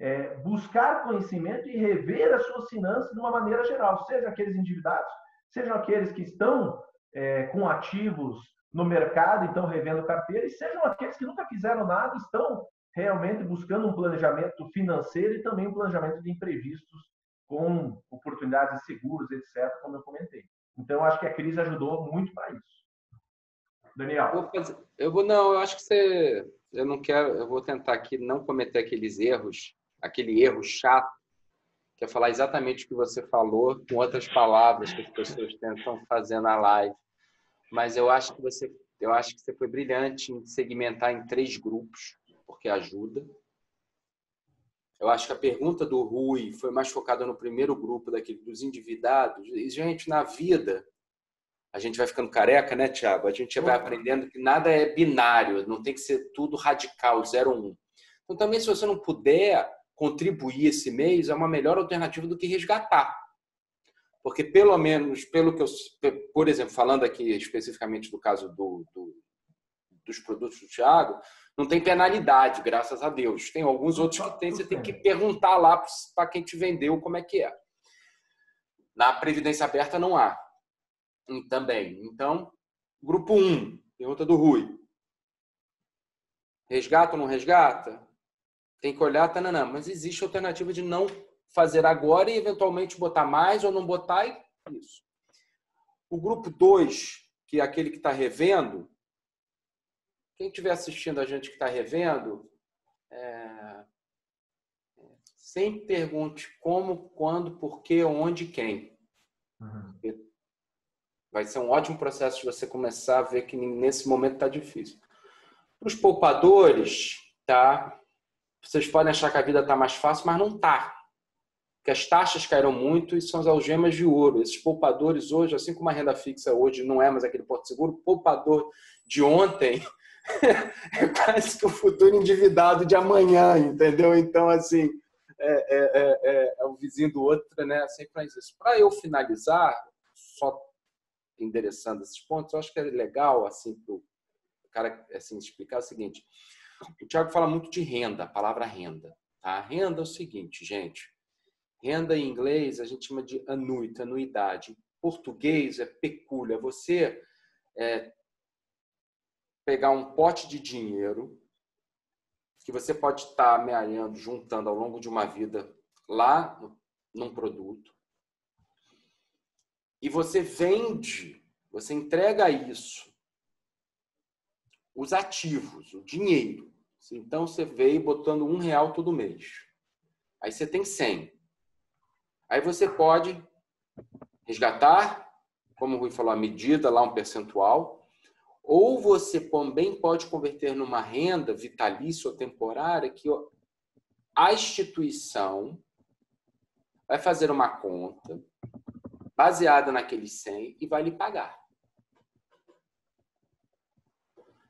é, buscar conhecimento e rever as suas finanças de uma maneira geral, seja aqueles endividados, sejam aqueles que estão é, com ativos no mercado, então revendo carteira, e sejam aqueles que nunca fizeram nada, estão realmente buscando um planejamento financeiro e também um planejamento de imprevistos com oportunidades de seguros, etc., como eu comentei. Então, acho que a crise ajudou muito para isso. Daniel. Eu vou, fazer, eu vou, não, eu acho que você, eu não quero, eu vou tentar aqui não cometer aqueles erros aquele erro chato, que é falar exatamente o que você falou, com outras palavras que as pessoas tentam fazer na live. Mas eu acho que você, eu acho que você foi brilhante em segmentar em três grupos, porque ajuda. Eu acho que a pergunta do Rui foi mais focada no primeiro grupo, daquele dos endividados. E, gente, na vida, a gente vai ficando careca, né, Tiago? A gente vai aprendendo que nada é binário, não tem que ser tudo radical, zero um. Então, também, se você não puder contribuir esse mês é uma melhor alternativa do que resgatar. Porque, pelo menos, pelo que eu. Por exemplo, falando aqui especificamente do caso do, do, dos produtos do Thiago, não tem penalidade, graças a Deus. Tem alguns outros que tem, você tem que perguntar lá para quem te vendeu como é que é. Na Previdência Aberta não há. Também. Então, grupo 1, pergunta do Rui. Resgata ou não resgata? tem que olhar, tananã, mas existe alternativa de não fazer agora e eventualmente botar mais ou não botar e isso. O grupo 2, que é aquele que está revendo, quem estiver assistindo a gente que está revendo, é... sempre pergunte como, quando, por quê, onde, quem. Uhum. Vai ser um ótimo processo de você começar a ver que nesse momento está difícil. Para os poupadores, tá? Vocês podem achar que a vida está mais fácil, mas não está. Porque as taxas caíram muito e são as algemas de ouro. Esses poupadores hoje, assim como a renda fixa hoje não é mais aquele porto seguro, poupador de ontem *laughs* é quase que o futuro endividado de amanhã, entendeu? Então, assim, é, é, é, é, é um vizinho do outro, né? Sempre faz isso. Para eu finalizar, só endereçando esses pontos, eu acho que é legal, assim, para o cara assim, explicar o seguinte. O Tiago fala muito de renda, a palavra renda. Tá? Renda é o seguinte, gente. Renda em inglês a gente chama de annuity, anuidade. Em português é pecúlia. Você é pegar um pote de dinheiro que você pode estar amealhando, juntando ao longo de uma vida lá num produto, e você vende, você entrega isso, os ativos, o dinheiro. Então você veio botando um real todo mês. Aí você tem 100. Aí você pode resgatar, como o Rui falou, a medida lá, um percentual, ou você também pode converter numa renda vitalícia ou temporária que a instituição vai fazer uma conta baseada naqueles 100 e vai lhe pagar.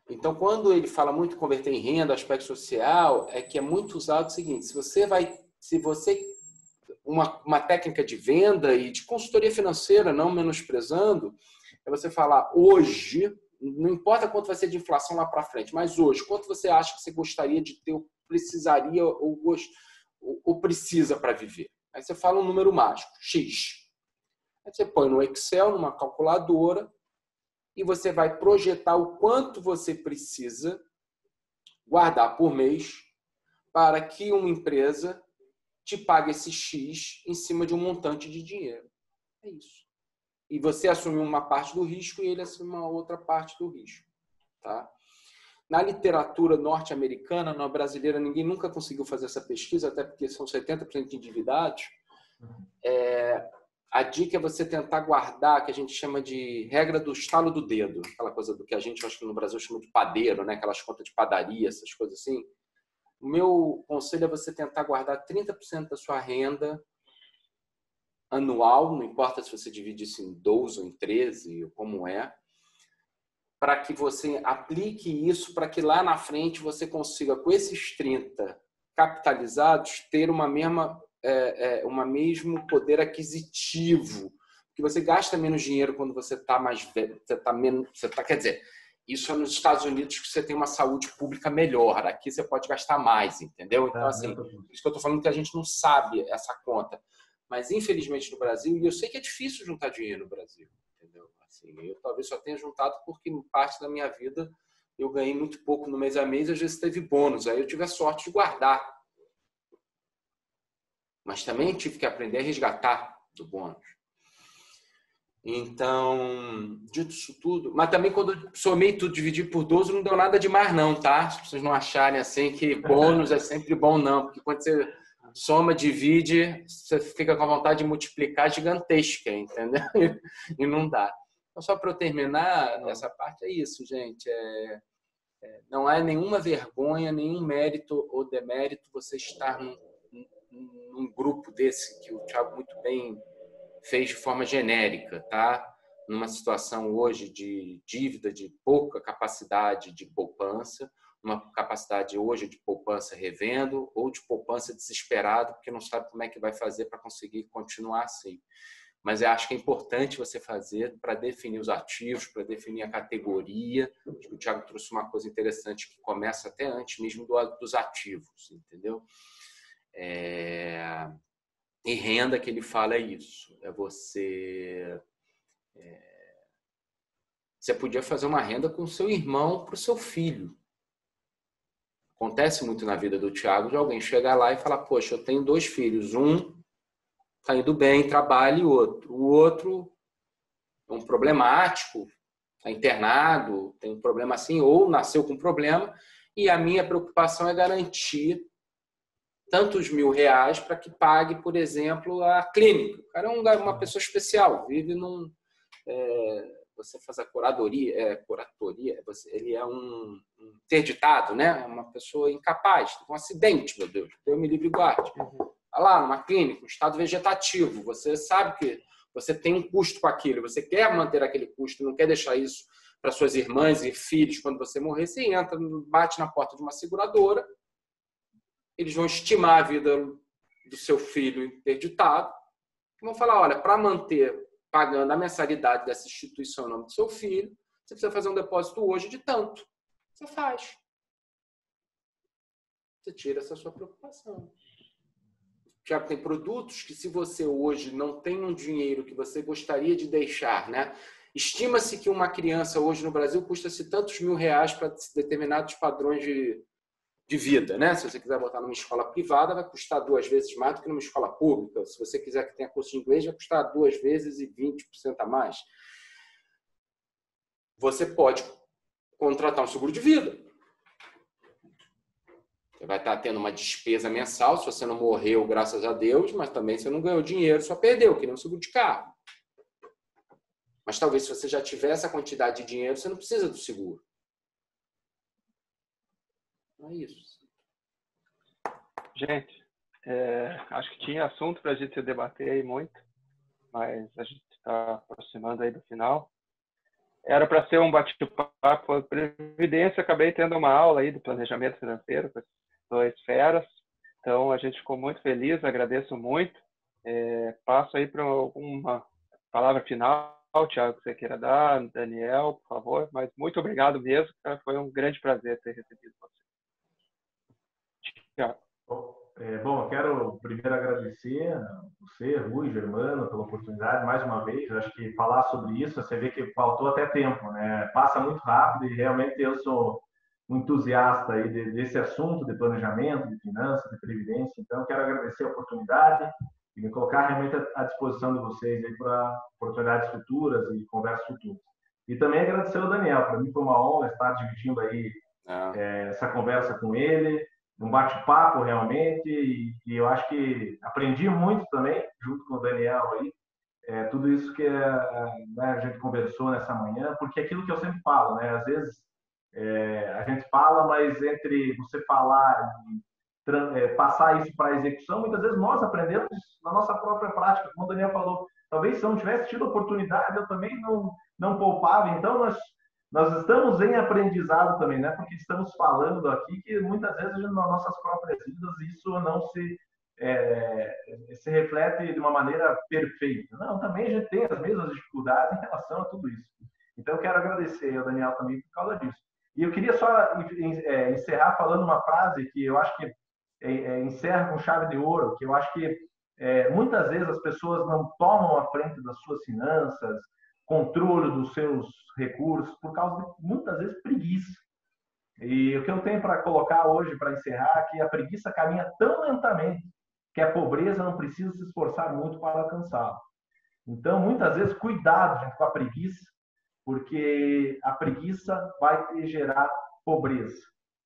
Então, quando ele fala muito converter em renda, aspecto social, é que é muito usado o seguinte: se você vai, se você uma, uma técnica de venda e de consultoria financeira, não menosprezando, é você falar hoje, não importa quanto vai ser de inflação lá para frente, mas hoje, quanto você acha que você gostaria de ter, ou precisaria ou, ou precisa para viver? Aí você fala um número mágico, X. Aí você põe no Excel, numa calculadora, e você vai projetar o quanto você precisa guardar por mês para que uma empresa te paga esse X em cima de um montante de dinheiro. É isso. E você assume uma parte do risco e ele assume uma outra parte do risco. Tá? Na literatura norte-americana, na brasileira, ninguém nunca conseguiu fazer essa pesquisa, até porque são 70% de endividados. É, a dica é você tentar guardar, que a gente chama de regra do estalo do dedo, aquela coisa do que a gente, acho que no Brasil chama de padeiro, né? aquelas contas de padaria, essas coisas assim. O meu conselho é você tentar guardar 30% da sua renda anual, não importa se você divide isso em 12 ou em 13, ou como é, para que você aplique isso para que lá na frente você consiga, com esses 30 capitalizados, ter uma mesma, é, é, uma mesmo poder aquisitivo. Que você gasta menos dinheiro quando você está mais velho, você está menos. Você tá, quer dizer, isso é nos Estados Unidos que você tem uma saúde pública melhor. Aqui você pode gastar mais, entendeu? Então, é, assim, por isso que eu estou falando que a gente não sabe essa conta. Mas, infelizmente, no Brasil, e eu sei que é difícil juntar dinheiro no Brasil, entendeu? Assim, eu talvez só tenha juntado porque, em parte da minha vida, eu ganhei muito pouco no mês a mês, às vezes teve bônus. Aí eu tive a sorte de guardar. Mas também tive que aprender a resgatar do bônus. Então, dito isso tudo, mas também quando somei tudo, dividi por 12, não deu nada demais, não, tá? Se vocês não acharem assim que *laughs* bônus é sempre bom, não, porque quando você soma, divide, você fica com a vontade de multiplicar gigantesca, entendeu? *laughs* E não dá. Então, só para eu terminar essa parte, é isso, gente. É, é, não é nenhuma vergonha, nenhum mérito ou demérito você estar num, num grupo desse que o Thiago muito bem fez de forma genérica, tá? Numa situação hoje de dívida, de pouca capacidade de poupança, uma capacidade hoje de poupança revendo ou de poupança desesperado, porque não sabe como é que vai fazer para conseguir continuar assim. Mas eu acho que é importante você fazer para definir os ativos, para definir a categoria. Acho que o Thiago trouxe uma coisa interessante que começa até antes mesmo dos ativos, entendeu? É... E renda que ele fala é isso. É você. É... Você podia fazer uma renda com seu irmão para o seu filho. Acontece muito na vida do Tiago de alguém chegar lá e falar: Poxa, eu tenho dois filhos. Um está indo bem, trabalha, e outro. O outro é um problemático, está internado, tem um problema assim, ou nasceu com um problema. E a minha preocupação é garantir tantos mil reais para que pague, por exemplo, a clínica. O cara é uma pessoa especial, vive num. É, você faz a curadoria, é, curatoria, você, ele é um, um interditado, né? É uma pessoa incapaz, um acidente, meu Deus, Deus me livre e guarde. Está lá, numa clínica, um estado vegetativo, você sabe que você tem um custo com aquilo, você quer manter aquele custo, não quer deixar isso para suas irmãs e filhos quando você morrer, você entra, bate na porta de uma seguradora, eles vão estimar a vida do seu filho interditado e vão falar, olha, para manter pagando a mensalidade dessa instituição em nome do seu filho, você precisa fazer um depósito hoje de tanto. Você faz. Você tira essa sua preocupação. Já tem produtos que, se você hoje não tem um dinheiro que você gostaria de deixar, né? Estima-se que uma criança hoje no Brasil custa-se tantos mil reais para determinados padrões de, de vida, né? Se você quiser botar numa escola privada, vai custar duas vezes mais do que numa escola pública. Se você quiser que tenha curso de inglês, vai custar duas vezes e 20% a mais. Você pode contratar um seguro de vida. Você vai estar tendo uma despesa mensal se você não morreu, graças a Deus, mas também você não ganhou dinheiro, só perdeu, que nem um seguro de carro. Mas talvez se você já tiver essa quantidade de dinheiro, você não precisa do seguro. É isso. Gente, é, acho que tinha assunto para a gente debater aí muito, mas a gente está aproximando aí do final. Era para ser um bate-papo previdência, acabei tendo uma aula aí do planejamento financeiro com dois feras, então a gente ficou muito feliz, agradeço muito. É, passo aí para uma palavra final Tiago, que você queira dar, Daniel, por favor, mas muito obrigado mesmo, foi um grande prazer ter recebido. Tiago. É, bom, eu quero primeiro agradecer a você, Rui, Germano, pela oportunidade, mais uma vez. Eu acho que falar sobre isso, você vê que faltou até tempo, né? Passa muito rápido e realmente eu sou um entusiasta aí desse assunto de planejamento, de finanças, de previdência. Então, eu quero agradecer a oportunidade e me colocar realmente à disposição de vocês aí para oportunidades futuras e conversas futuras. E também agradecer ao Daniel, para mim foi uma honra estar dividindo aí ah. é, essa conversa com ele, um bate-papo realmente, e, e, eu acho que aprendi muito também, junto com o Daniel aí, é, tudo isso que né, a gente conversou nessa manhã, porque é aquilo que eu sempre falo, né, às vezes é, a gente fala, mas entre você falar e é, passar isso para a execução, muitas vezes nós aprendemos na nossa própria prática, como o Daniel falou. Talvez se eu não tivesse tido oportunidade, eu também não, não poupava. Então, nós, nós estamos em aprendizado também, né? Porque estamos falando aqui que muitas vezes nas nossas próprias vidas isso não se, é, se reflete de uma maneira perfeita. Não, também a gente tem as mesmas dificuldades em relação a tudo isso. Então, eu quero agradecer ao Daniel também por causa disso. E eu queria só é, encerrar falando uma frase que eu acho que é, é, encerra com chave de ouro, que eu acho que é, muitas vezes as pessoas não tomam a frente das suas finanças, controle dos seus recursos, por causa de, muitas vezes, preguiça. E o que eu tenho para colocar hoje, para encerrar, é que a preguiça caminha tão lentamente que a pobreza não precisa se esforçar muito para alcançá-la. Então, muitas vezes, cuidado gente, com a preguiça, porque a preguiça vai gerar pobreza.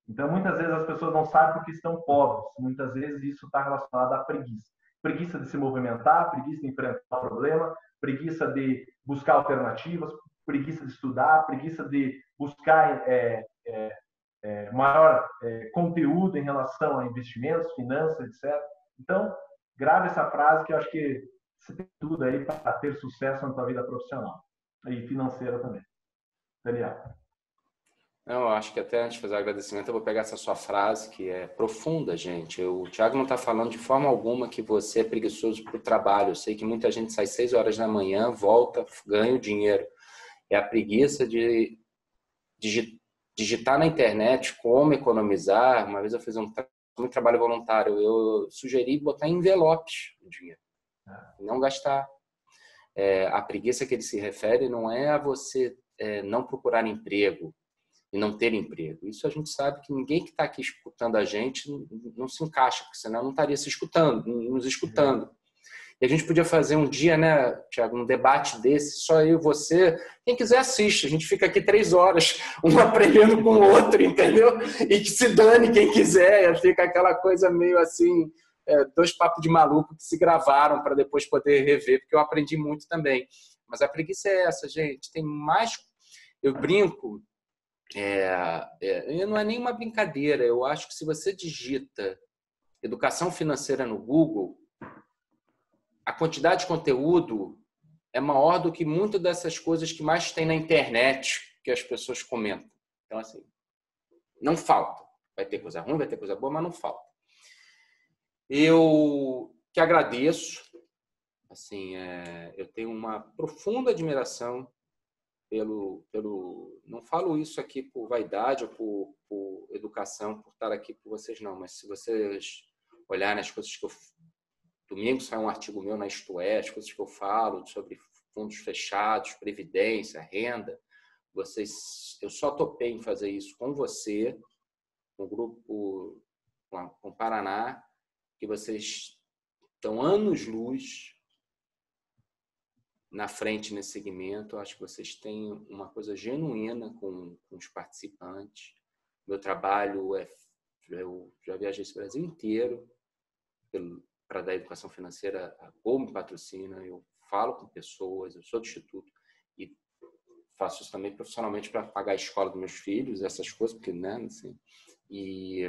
Então, muitas vezes as pessoas não sabem porque estão pobres. Muitas vezes isso está relacionado à preguiça. Preguiça de se movimentar, preguiça de enfrentar o problema, preguiça de buscar alternativas, preguiça de estudar, preguiça de buscar é, é, é, maior é, conteúdo em relação a investimentos, finanças, etc. Então, grave essa frase que eu acho que você tem tudo aí para ter sucesso na sua vida profissional e financeira também. Daniel. Não, eu acho que até antes de fazer o agradecimento, eu vou pegar essa sua frase, que é profunda, gente. O Tiago não está falando de forma alguma que você é preguiçoso para o trabalho. Eu sei que muita gente sai seis horas da manhã, volta, ganha o dinheiro. É a preguiça de digitar na internet como economizar. Uma vez eu fiz um, um trabalho voluntário, eu sugeri botar em envelopes o dinheiro, não gastar. É, a preguiça que ele se refere não é a você é, não procurar emprego, e não ter emprego. Isso a gente sabe que ninguém que está aqui escutando a gente não, se encaixa, porque senão não estaria se escutando, nos escutando. E a gente podia fazer um dia, né, Tiago, um debate desse, só eu e você. Quem quiser assiste. A gente fica aqui três horas, um *laughs* aprendendo com o outro, entendeu? E que se dane quem quiser. Fica aquela coisa meio assim, é, dois papos de maluco que se gravaram para depois poder rever, porque eu aprendi muito também. Mas a preguiça é essa, gente. Tem mais. Eu brinco é, é, não é nenhuma brincadeira. Eu acho que se você digita educação financeira no Google, a quantidade de conteúdo é maior do que muitas dessas coisas que mais tem na internet que as pessoas comentam. Então, assim, não falta. Vai ter coisa ruim, vai ter coisa boa, mas não falta. Eu que agradeço. Assim, é, eu tenho uma profunda admiração pelo, pelo. Não falo isso aqui por vaidade ou por, por educação, por estar aqui por vocês, não, mas se vocês olharem as coisas que eu. Domingo sai um artigo meu na Isto É, as coisas que eu falo sobre fundos fechados, previdência, renda. Vocês, eu só topei em fazer isso com você, com o grupo, com, o Paraná, que vocês estão anos luz na frente nesse segmento. Eu acho que vocês têm uma coisa genuína com, com os participantes. Meu trabalho é. Eu já viajei esse Brasil inteiro para dar educação financeira. A Gol me patrocina, eu falo com pessoas, eu sou do Instituto e faço isso também profissionalmente para pagar a escola dos meus filhos, essas coisas, porque, né, assim, e,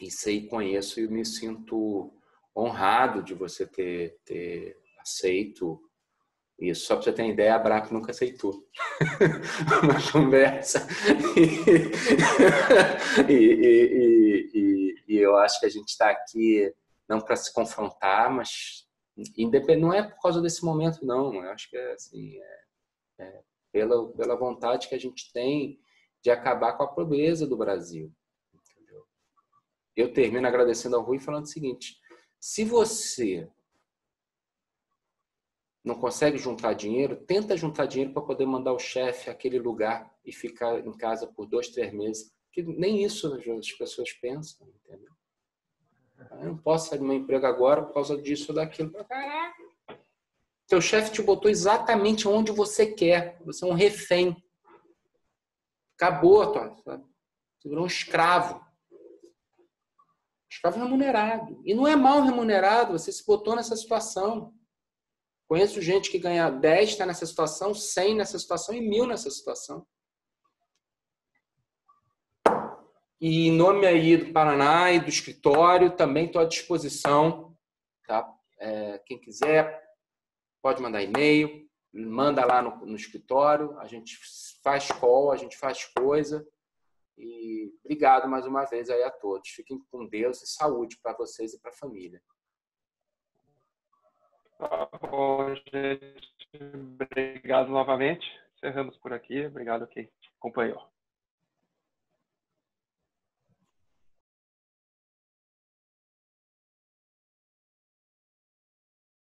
e sei, conheço e me sinto honrado de você ter, ter aceito isso. Só para você ter ideia, a BRAC nunca aceitou *laughs* uma conversa. e, e, e, e, eu acho que a gente está aqui não para se confrontar, mas não é por causa desse momento, não. Eu acho que é, assim, é, é pela, pela vontade que a gente tem de acabar com a pobreza do Brasil. Entendeu? Eu termino agradecendo ao Rui falando o seguinte: se você não consegue juntar dinheiro, tenta juntar dinheiro para poder mandar o chefe àquele lugar e ficar em casa por dois, três meses. Que nem isso as pessoas pensam, entendeu? Eu não posso sair do meu emprego agora por causa disso ou daquilo. Caraca! Chefe te botou exatamente onde você quer. Você é um refém. Acabou, tua? Você virou um escravo. Escravo remunerado. E não é mal remunerado, você se botou nessa situação. Conheço gente que ganha 10, está nessa situação, 100 nessa situação e mil nessa situação. E em nome aí do Paraná e do escritório, também estou à disposição. Tá? É, quem quiser, pode mandar e-mail, manda lá no, no, escritório, a gente faz call, a gente faz coisa. E obrigado mais uma vez aí a todos. Fiquem com Deus e saúde para vocês e para a família. Bom, gente. Obrigado novamente. Encerramos por aqui. Obrigado quem acompanhou.